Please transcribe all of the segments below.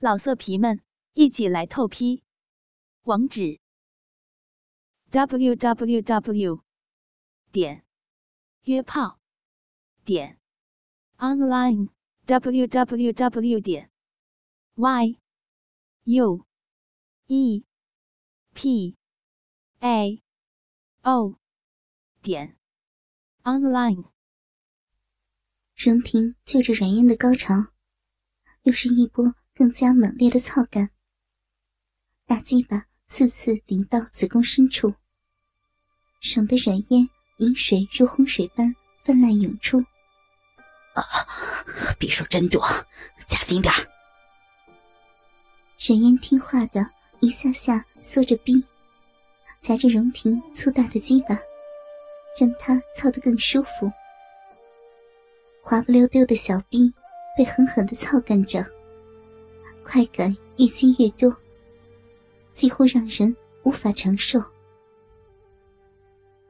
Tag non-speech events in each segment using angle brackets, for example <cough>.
老色皮们，一起来透批！网址：w w w 点约炮点 online w w w 点 y u e p a o 点 online。荣婷就着软烟的高潮，又是一波。更加猛烈的操感，大鸡巴次次顶到子宫深处，省得软烟饮水如洪水般泛滥涌出。啊，匕首真多，加紧点软烟听话的一下下缩着逼，夹着荣婷粗大的鸡巴，让他操得更舒服。滑不溜丢的小逼被狠狠的操干着。快感越积越多，几乎让人无法承受。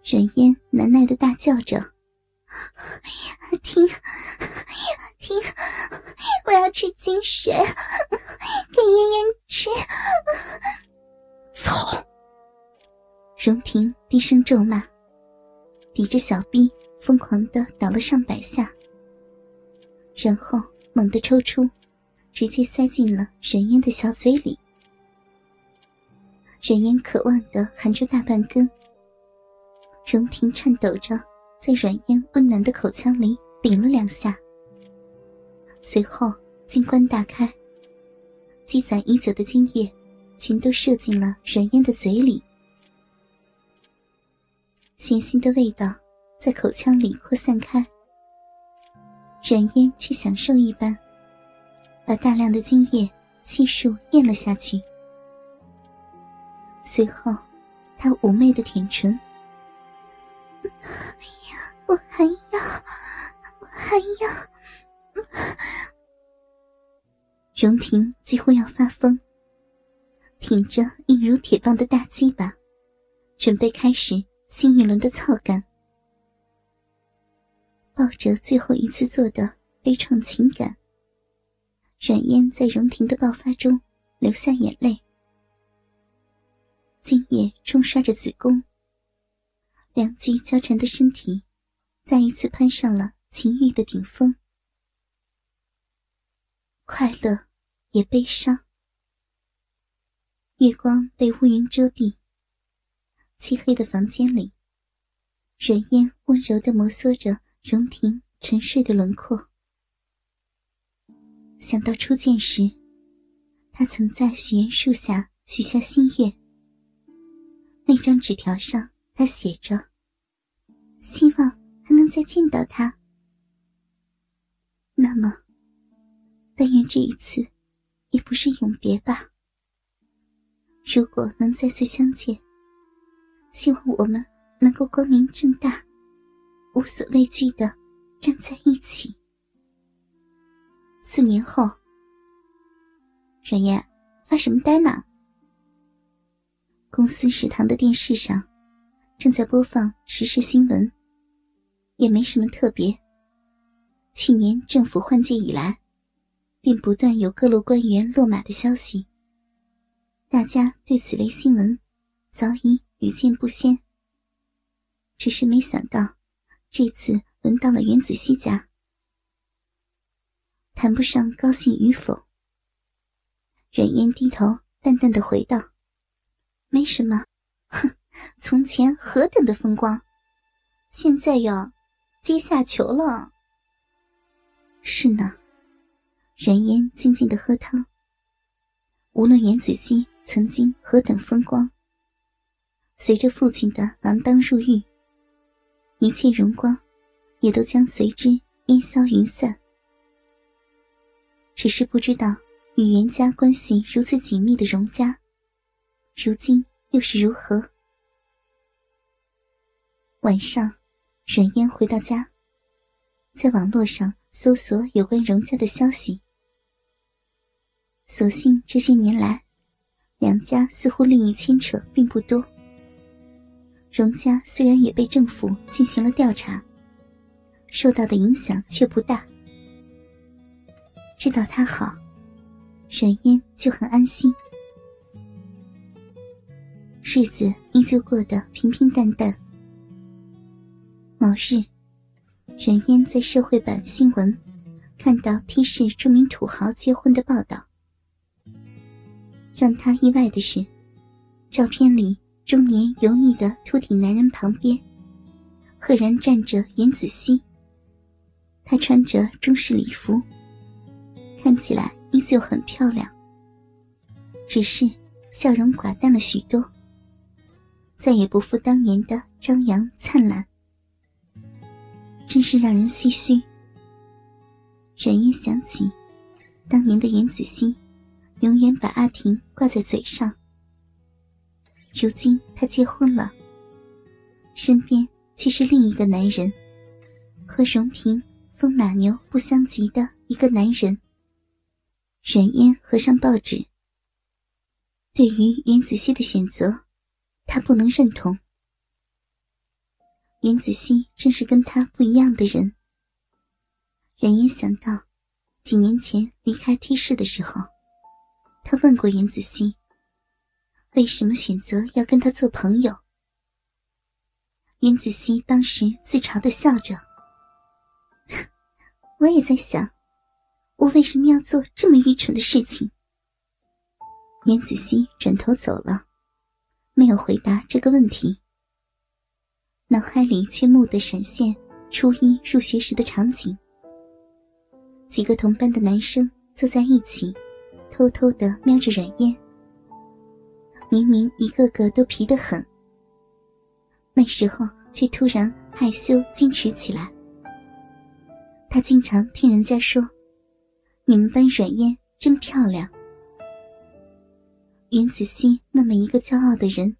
软烟难耐的大叫着：“停，停！我要吃精水，给烟烟吃！”操！荣婷低声咒骂，抵着小臂疯狂的倒了上百下，然后猛地抽出。直接塞进了软烟的小嘴里，软烟渴望的含着大半根。荣婷颤抖着在软烟温暖的口腔里顶了两下，随后金冠大开，积攒已久的精液全都射进了软烟的嘴里，咸腥的味道在口腔里扩散开，软烟却享受一般。把大量的精液悉数咽了下去，随后，他妩媚的舔唇：“我还要，我还要。”荣婷几乎要发疯，挺着硬如铁棒的大鸡巴，准备开始新一轮的操干。抱着最后一次做的悲怆情感。软烟在荣婷的爆发中流下眼泪，精液冲刷着子宫，两具交缠的身体再一次攀上了情欲的顶峰，快乐也悲伤。月光被乌云遮蔽，漆黑的房间里，软烟温柔的摩挲着荣婷沉睡的轮廓。想到初见时，他曾在许愿树下许下心愿。那张纸条上，他写着：“希望还能再见到他。”那么，但愿这一次，也不是永别吧。如果能再次相见，希望我们能够光明正大、无所畏惧的站在一起。四年后，冉嫣发什么呆呢？公司食堂的电视上正在播放时事新闻，也没什么特别。去年政府换届以来，便不断有各路官员落马的消息。大家对此类新闻早已屡见不鲜，只是没想到这次轮到了袁子熙家。谈不上高兴与否。冉嫣低头淡淡的回道：“没什么，哼，从前何等的风光，现在要阶下囚了。”是呢，冉嫣静静的喝汤。无论袁子熙曾经何等风光，随着父亲的锒铛入狱，一切荣光也都将随之烟消云散。只是不知道，与袁家关系如此紧密的荣家，如今又是如何？晚上，阮嫣回到家，在网络上搜索有关荣家的消息。所幸这些年来，两家似乎利益牵扯并不多。荣家虽然也被政府进行了调查，受到的影响却不大。知道他好，阮嫣就很安心。日子依旧过得平平淡淡。某日，阮嫣在社会版新闻看到 T 市著名土豪结婚的报道，让她意外的是，照片里中年油腻的秃顶男人旁边，赫然站着袁子熙。他穿着中式礼服，看起来依旧很漂亮，只是笑容寡淡了许多。再也不复当年的张扬灿烂，真是让人唏嘘。冉嫣想起，当年的袁子熙，永远把阿婷挂在嘴上。如今他结婚了，身边却是另一个男人，和荣婷风马牛不相及的一个男人。冉嫣合上报纸，对于袁子熙的选择。他不能认同，袁子熙正是跟他不一样的人。冉嫣想到，几年前离开 T 市的时候，他问过袁子熙，为什么选择要跟他做朋友。袁子熙当时自嘲的笑着：“ <laughs> 我也在想，我为什么要做这么愚蠢的事情。”袁子熙转头走了。没有回答这个问题，脑海里却蓦地闪现初一入学时的场景：几个同班的男生坐在一起，偷偷的瞄着阮嫣。明明一个个都皮得很，那时候却突然害羞矜持起来。他经常听人家说：“你们班阮嫣真漂亮。”袁子熙那么一个骄傲的人，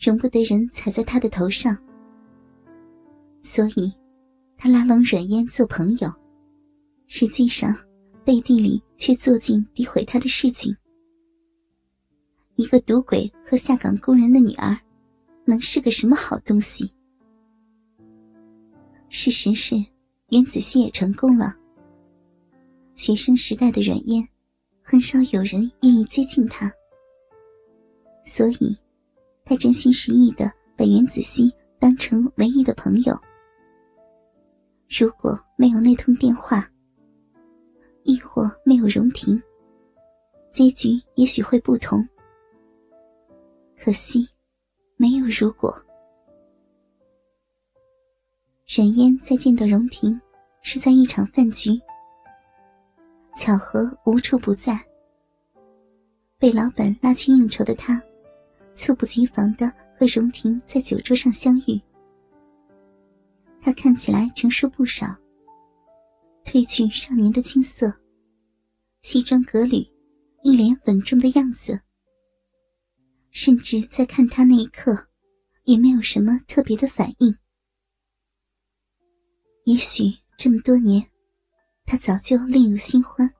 容不得人踩在他的头上，所以，他拉拢阮嫣做朋友，实际上背地里却做尽诋毁他的事情。一个赌鬼和下岗工人的女儿，能是个什么好东西？事实是，袁子熙也成功了。学生时代的阮嫣。很少有人愿意接近他，所以，他真心实意的把袁子熙当成唯一的朋友。如果没有那通电话，亦或没有荣婷，结局也许会不同。可惜，没有如果。冉嫣再见到荣婷，是在一场饭局。巧合无处不在。被老板拉去应酬的他，猝不及防的和荣婷在酒桌上相遇。他看起来成熟不少，褪去少年的青涩，西装革履，一脸稳重的样子。甚至在看他那一刻，也没有什么特别的反应。也许这么多年。他早就另有新欢，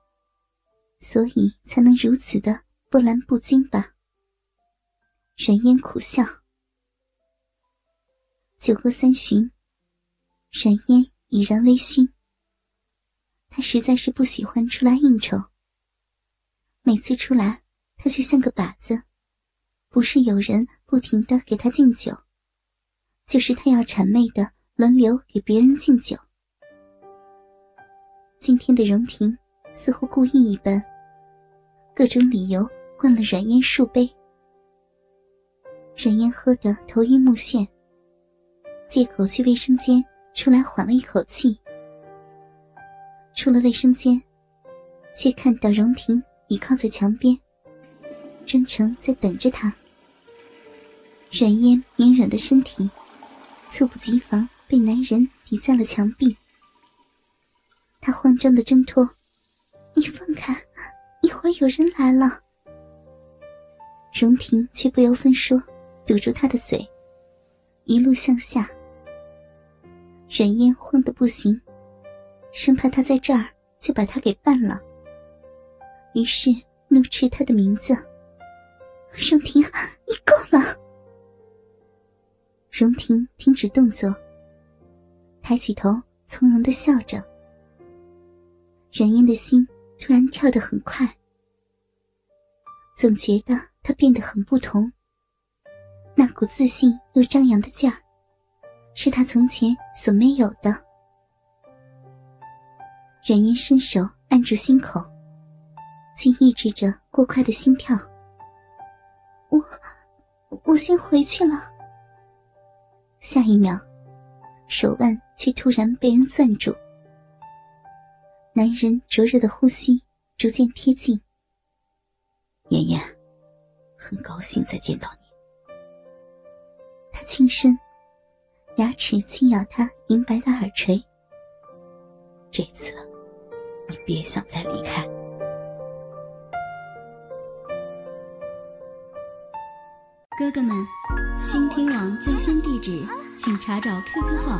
所以才能如此的波澜不惊吧。冉烟苦笑。酒过三巡，冉烟已然微醺。他实在是不喜欢出来应酬。每次出来，他就像个靶子，不是有人不停的给他敬酒，就是他要谄媚的轮流给别人敬酒。今天的荣婷似乎故意一般，各种理由灌了阮嫣数杯。阮嫣喝得头晕目眩，借口去卫生间出来缓了一口气。出了卫生间，却看到荣婷倚靠在墙边，专程在等着他。软烟绵软的身体，猝不及防被男人抵在了墙壁。他慌张的挣脱，你放开，一会儿有人来了。荣婷却不由分说，堵住他的嘴，一路向下。冉嫣慌得不行，生怕他在这儿就把他给办了，于是怒斥他的名字：“荣婷，你够了！”荣婷停止动作，抬起头，从容的笑着。冉嫣的心突然跳得很快，总觉得他变得很不同。那股自信又张扬的劲儿，是他从前所没有的。阮烟伸手按住心口，却抑制着过快的心跳。我，我先回去了。下一秒，手腕却突然被人攥住，男人灼热的呼吸逐渐贴近。妍妍，很高兴再见到你。他轻声，牙齿轻咬他银白的耳垂。这次，你别想再离开。哥哥们，倾听网最新地址，请查找 QQ 号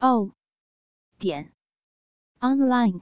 o 点 online。